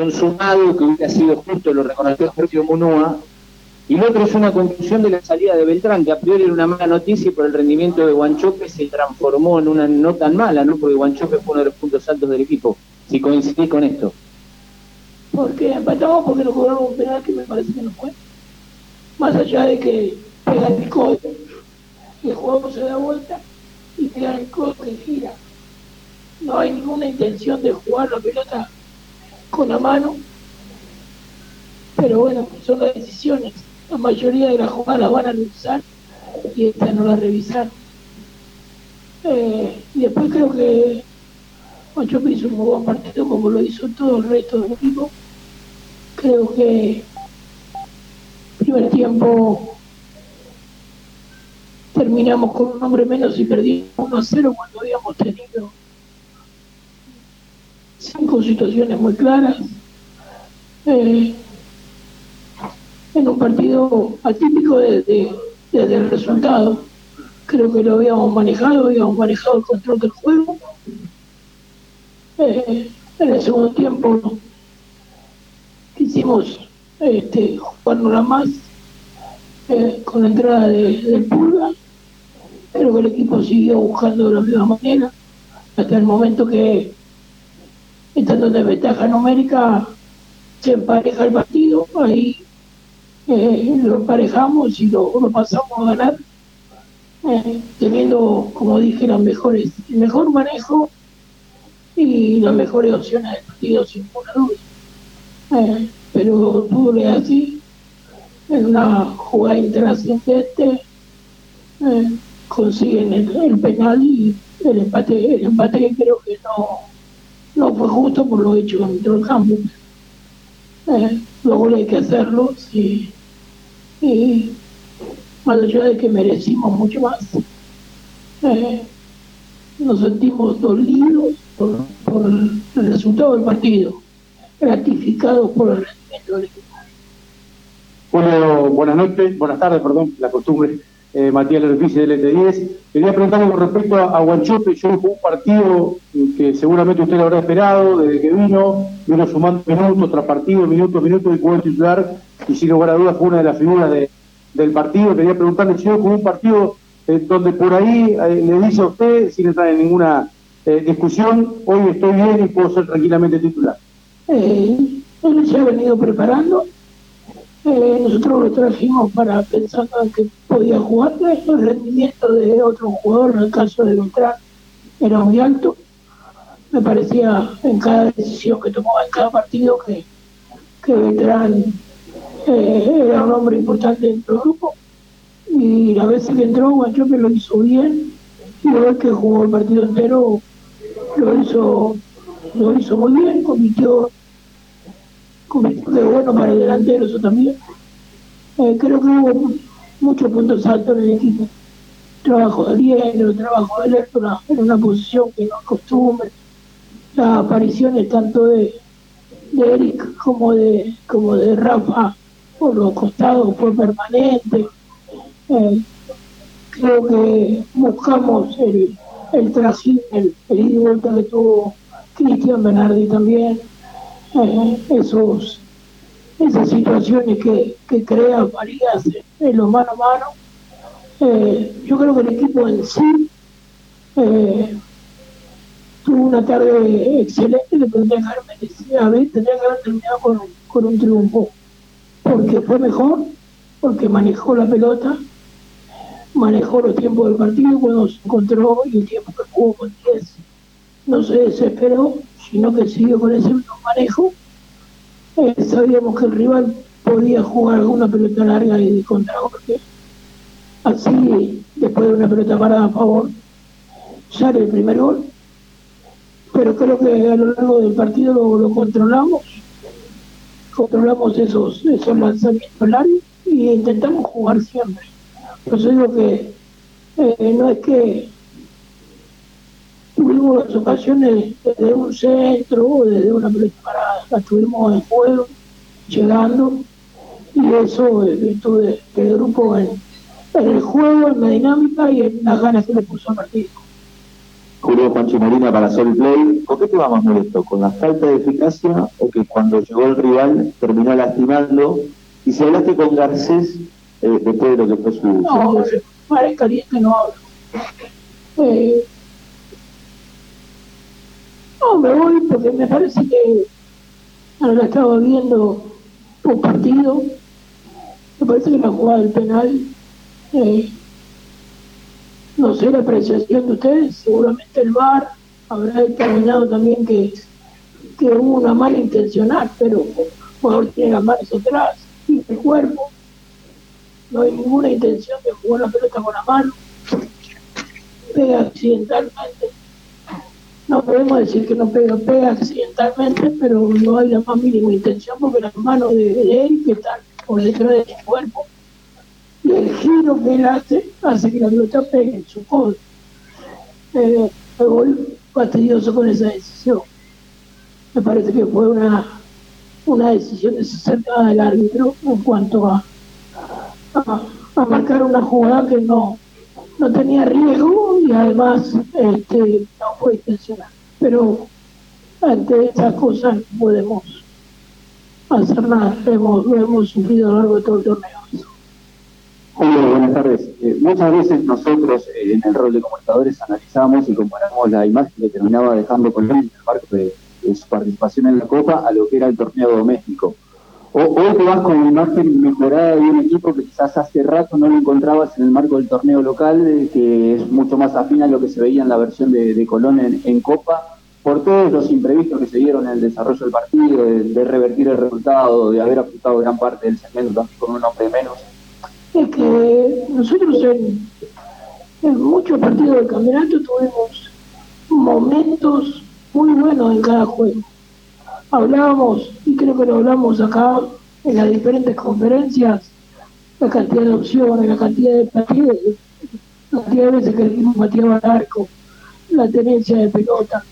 consumado, que hubiera sido justo, lo reconoció Sergio Munúa, y lo otro es una conclusión de la salida de Beltrán, que a priori era una mala noticia y por el rendimiento de Guanchope se transformó en una no tan mala, ¿no? Porque Guanchope fue uno de los puntos altos del equipo. Si coincidís con esto. Porque empatamos porque nos cobraron un penal que me parece que no fue. Más allá de que pega el coche, el juego se da vuelta y pega el coche que gira. No hay ninguna intención de jugar la pelota con la mano. Pero bueno, son las decisiones la mayoría de las jugadas las van a revisar y esta no la revisaron. Eh, y después creo que Ocho hizo un buen partido como lo hizo todo el resto del equipo. Creo que primer tiempo terminamos con un hombre menos y perdimos 1 a 0 cuando habíamos tenido cinco situaciones muy claras. Eh, en un partido atípico desde de, el resultado. Creo que lo habíamos manejado, habíamos manejado el control del juego. Eh, en el segundo tiempo quisimos este, la más eh, con la entrada de, del Pulga, pero que el equipo siguió buscando de la misma manera hasta el momento que, estando en desventaja numérica, se empareja el partido. Ahí eh, lo emparejamos y lo, pasamos a ganar, eh, teniendo, como dije, las mejores, el mejor manejo y las mejores opciones del partido, sin ninguna duda. Eh, pero tú le así, en una jugada intrascendente, consiguen el, penal y el empate, el empate creo que no, no fue justo por lo hecho dentro del campo. Eh, luego hay que hacerlo y y más allá de que merecimos mucho más, eh, nos sentimos dolidos por, el resultado del partido, gratificados por el rendimiento del equipo. Bueno, buenas noches, buenas tardes, perdón, la costumbre. Eh, Matías Lerfici del ET10. Quería preguntarle con respecto a, a Guanchope, yo fue un partido que seguramente usted lo habrá esperado desde que vino, vino sumando minutos tras partido, minutos, minutos y jugó titular y sin lugar a dudas fue una de las figuras del partido. Quería preguntarle si como un partido eh, donde por ahí eh, le dice a usted, sin entrar en ninguna eh, discusión, hoy estoy bien y puedo ser tranquilamente titular. él se ha venido preparando. Nosotros lo trajimos para pensando en que podía jugar. El rendimiento de otro jugador, en el caso de Beltrán, era muy alto. Me parecía en cada decisión que tomaba en cada partido que, que Beltrán eh, era un hombre importante dentro del grupo y la vez que entró Guanchope lo hizo bien y la vez que jugó el partido entero lo hizo lo hizo muy bien, cometió de bueno para el delantero eso también. Eh, creo que hubo muchos puntos altos en el equipo. Trabajo de Diego, trabajo de Lertora en una posición que no acostumbre las apariciones tanto de, de Eric como de como de Rafa por los costados fue permanente. Eh, creo que buscamos el, el trajín, el, el vuelta que tuvo Cristian Bernardi también, eh, esos, esas situaciones que, que crea Marías en los mano a mano. Eh, yo creo que el equipo en sí tuvo una tarde excelente que tendría que haber tendría que haber terminado con, con un triunfo porque fue mejor, porque manejó la pelota, manejó los tiempos del partido cuando se encontró y el tiempo que jugó con 10 no se desesperó, sino que siguió con ese mismo manejo. Eh, sabíamos que el rival podía jugar una pelota larga y de contragolpe. Así, después de una pelota parada a favor, sale el primer gol. Pero creo que a lo largo del partido lo controlamos controlamos esos, esos lanzamientos largos y intentamos jugar siempre. Por eso que eh, no es que tuvimos las ocasiones desde un centro o desde una pelota parada, las tuvimos en juego, llegando, y eso eh, tuve el grupo en, el juego, en la dinámica y en las ganas que le puso partido. Julio, Juan Marina para hacer el play. ¿Con qué te va más molesto? ¿Con la falta de eficacia o que cuando llegó el rival terminó lastimando? Y si hablaste con Garcés eh, después de lo que fue su... No, para caliente no hablo. Eh, no, me voy porque me parece que ahora estaba viendo un partido. Me parece que la jugada del penal eh, no sé la apreciación de ustedes, seguramente el VAR habrá determinado también que, que hubo una mala intencional, pero el jugador tiene las manos atrás y el cuerpo, no hay ninguna intención de jugar la pelota con la mano, pega accidentalmente. No podemos decir que no pega, pega accidentalmente, pero no hay la más mínima intención porque las manos de, él que están por detrás de su cuerpo y el giro que él hace hace que la pelota pegue en su codo. Eh, voy fastidioso con esa decisión. Me parece que fue una, una decisión desacertada del árbitro en cuanto a, a, marcar una jugada que no, no tenía riesgo y además este, no fue intencional. Pero ante estas cosas no podemos hacer nada. Hemos, lo hemos sufrido a lo largo de todo el torneo. Julio, buenas tardes. Eh, muchas veces nosotros eh, en el rol de comunicadores analizamos y comparamos la imagen que terminaba dejando Colón en el marco de, su participación en la Copa a lo que era el torneo doméstico. O, hoy te vas con una imagen mejorada de un equipo que quizás hace rato no lo encontrabas en el marco del torneo local, que es mucho más afín a lo que se veía en la versión de, Colón en, Copa, por todos los imprevistos que se dieron en el desarrollo del partido, de, revertir el resultado, de haber ajustado gran parte del segmento también con un hombre menos es que nosotros en, muchos partidos del campeonato tuvimos momentos muy buenos en cada juego. Hablábamos, y creo que lo hablamos acá en las diferentes conferencias, la cantidad de opciones, la cantidad de partidos, la cantidad de veces que el equipo pateaba al arco, la tenencia de pelota.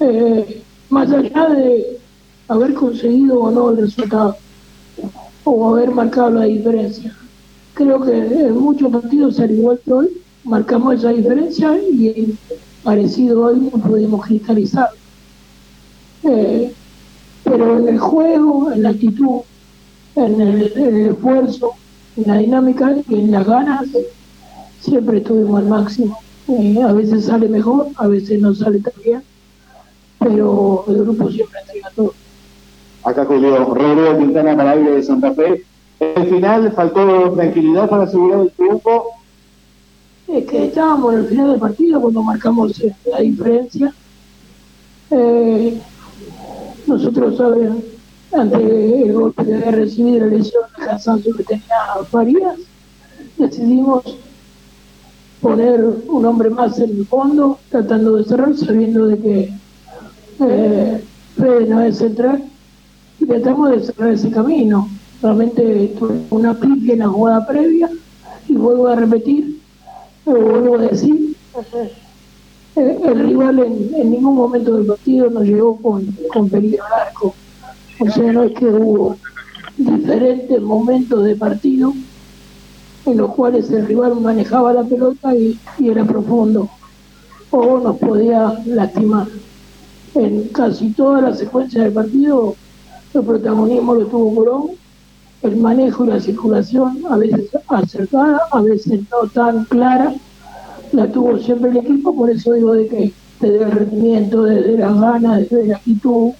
Eh, más allá de haber conseguido o no el resultado, o haber marcado la diferencia creo que en muchos partidos, al igual que hoy, marcamos esa diferencia y parecido hoy no pudimos cristalizar. Eh, pero en el juego, en la actitud, en el, esfuerzo, en la dinámica y en las ganas, siempre estuvimos al máximo. Eh, a veces sale mejor, a veces no sale tan bien, pero el grupo siempre entrega todo. Acá Julio Rodrigo Quintana para de Santa Fe. El final faltó tranquilidad para asegurar el triunfo. Es que estábamos en el final del partido cuando marcamos eh, la diferencia. Eh, nosotros, saben, ante el golpe de recibido la lesión de cansancio que tenía Farías, decidimos poner un hombre más en el fondo, tratando de cerrar, sabiendo de que eh, Fede no es central, y tratamos de cerrar ese camino. Realmente tuve una pique en la jugada previa y vuelvo a repetir, vuelvo a decir, el, rival en, ningún momento del partido nos llegó con, con peligro al arco. O sea, no es que hubo diferentes momentos de partido en los cuales el rival manejaba la pelota y, era profundo o nos podía lastimar. En casi toda la secuencia del partido el protagonismo lo tuvo Morón el manejo y la circulación, a veces acertada, a veces no tan clara, la tuvo siempre el equipo, por eso digo de que desde el rendimiento, desde las ganas, desde la actitud,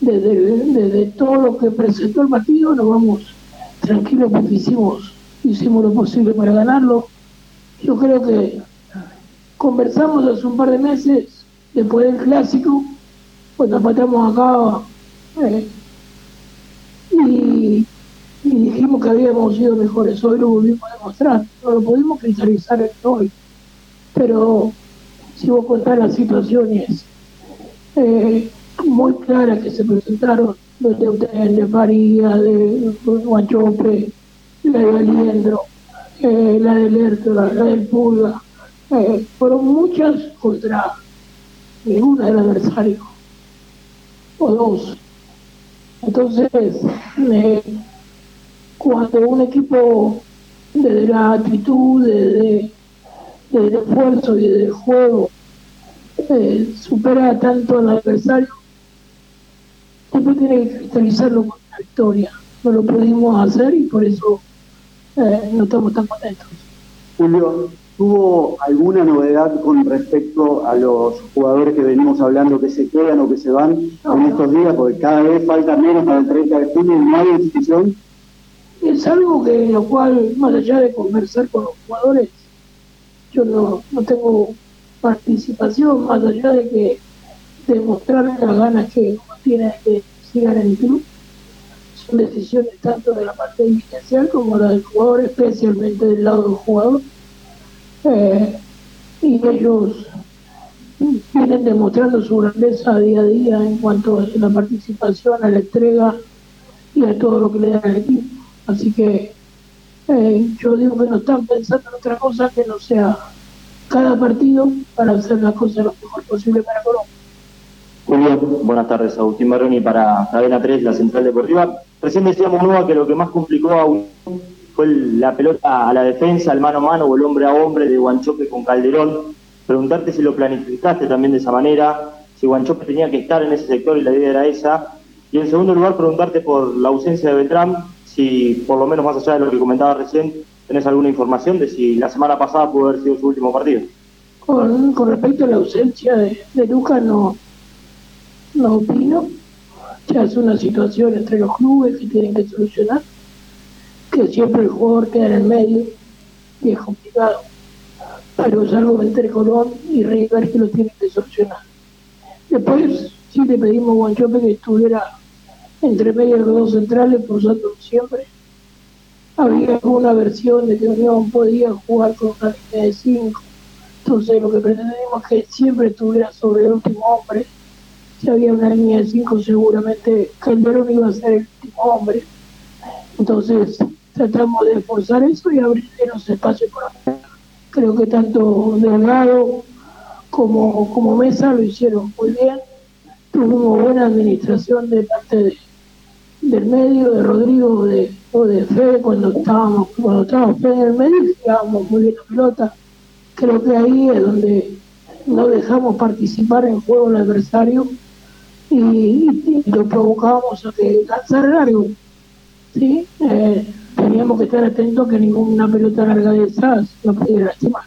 desde, todo lo que presentó el partido, nos vamos tranquilos porque hicimos, hicimos lo posible para ganarlo. Yo creo que conversamos hace un par de meses, después del clásico, cuando matamos acá, eh, y y dijimos que habíamos sido mejores. Hoy lo volvimos a demostrar, no lo pudimos cristalizar hoy. Pero si vos contás las situaciones eh, muy claras que se presentaron de ustedes, de Faría, de Guachope, la de Aliendro, eh, la de Lerto, la, del Pulga, eh, fueron muchas contra ninguna del adversario, o dos. Entonces, cuando un equipo desde la actitud, desde, el esfuerzo y desde el juego eh, supera tanto al adversario, después tiene que cristalizarlo con una victoria. No lo pudimos hacer y por eso eh, no estamos tan contentos. Julio, ¿tuvo alguna novedad con respecto a los jugadores que venimos hablando que se quedan o que se van en estos días? Porque cada vez falta menos para el 30 de junio y no hay decisión. Es algo que lo cual, más allá de conversar con los jugadores, yo no, no tengo participación, más allá de que demostrar las ganas que uno tiene de sigan en el club. Son decisiones tanto de la parte inicial como la del jugador, especialmente del lado del jugador. Eh, y ellos vienen demostrando su grandeza día a día en cuanto a la participación, a la entrega y a todo lo que le dan al equipo. Así que eh, yo digo que no están pensando en otra cosa que no sea cada partido para hacer las cosas lo mejor posible para Colombia. Julio, buenas tardes. Agustín Maroni para Cadena 3, la Central Deportiva. Recién decíamos, Nueva, que lo que más complicó a Unión fue la pelota a la defensa, el mano a mano o el hombre a hombre de Guanchope con Calderón. Preguntarte si lo planificaste también de esa manera, si Guanchope tenía que estar en ese sector y la idea era esa. Y en segundo lugar, preguntarte por la ausencia de Beltrán, si por lo menos más allá de lo que comentaba recién, tenés alguna información de si la semana pasada pudo haber sido su último partido. Con, respecto a la ausencia de, de Lucas, no, no opino. Ya es una situación entre los clubes que tienen que solucionar, que siempre el jugador queda en el medio y es complicado. Pero es algo entre Colón y River que lo tienen que solucionar. Después sí le pedimos a Guanchope que estuviera entre medio de los dos centrales, usando siempre. Había alguna versión de que Unión podía jugar con una línea de cinco. Entonces lo que pretendemos es que siempre estuviera sobre el último hombre si había una línea de cinco, seguramente Calderón iba a ser el último hombre. Entonces, tratamos de esforzar eso y abrir los espacios por. Creo que tanto Delgado como, como Mesa lo hicieron muy bien. Tuvimos buena administración de parte de, del medio, de Rodrigo o de Fede, cuando estábamos, cuando estábamos Fede en el medio, jugábamos muy bien la pelota. Creo que ahí es donde no dejamos participar en juego al adversario y, lo provocábamos a que lanzara largo. ¿sí? Eh, teníamos que estar atentos que ninguna pelota larga de esas nos pudiera lastimar.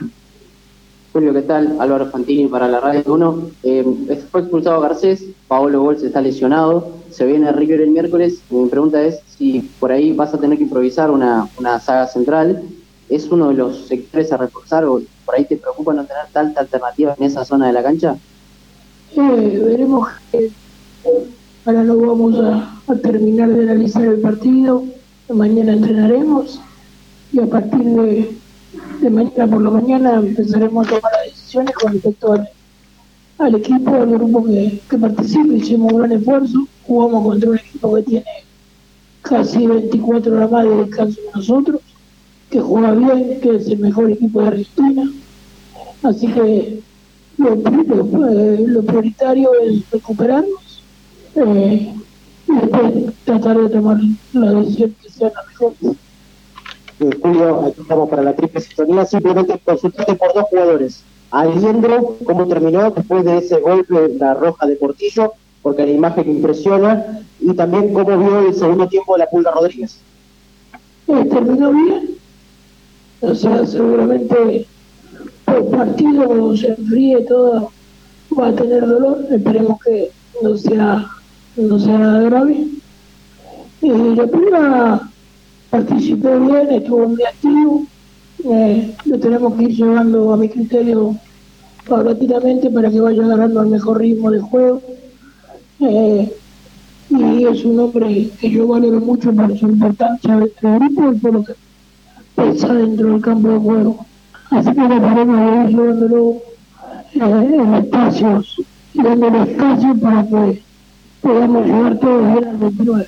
Julio, ¿qué tal? Álvaro Fantini para la Radio 1. Eh, fue expulsado Garcés, Paolo Bols está lesionado, se viene River el miércoles. Mi pregunta es si por ahí vas a tener que improvisar una, una saga central. ¿Es uno de los sectores a reforzar o por ahí te preocupa no tener tanta alternativa en esa zona de la cancha? Eh, veremos que Ahora no vamos a, terminar de analizar el partido. Mañana entrenaremos y a partir de, mañana por la mañana empezaremos a tomar las decisiones con respecto al, equipo, al grupo que, que participa. Hicimos un gran esfuerzo. Jugamos contra un equipo que tiene casi 24 horas más de descanso que nosotros, que juega bien, que es el mejor equipo de Argentina. Así que lo, eh, lo prioritario es recuperarnos eh, y tratar de tomar la decisión que sea la mejor. Eh, Julio, aquí estamos para la triple sintonía. Simplemente consultarte por dos jugadores. Aliendro, cómo terminó después de ese golpe la roja de Portillo, porque la imagen impresiona, y también cómo vio el segundo tiempo de la Pulga Rodríguez. Eh, terminó bien, o sea, seguramente por partido, se enfríe todo, va a tener dolor. Esperemos que no sea no sea nada grave. Eh, la primera participó bien, estuvo muy activo. Eh, lo tenemos que ir llevando a mi criterio paulatinamente para que vaya ganando el mejor ritmo de juego. Eh, y es un hombre que yo valoro mucho por su importancia dentro del grupo y por lo que pesa dentro del campo de juego. Así que a ir llevándolo en espacios y dándole espacio para que podemos llegar todos a las 29.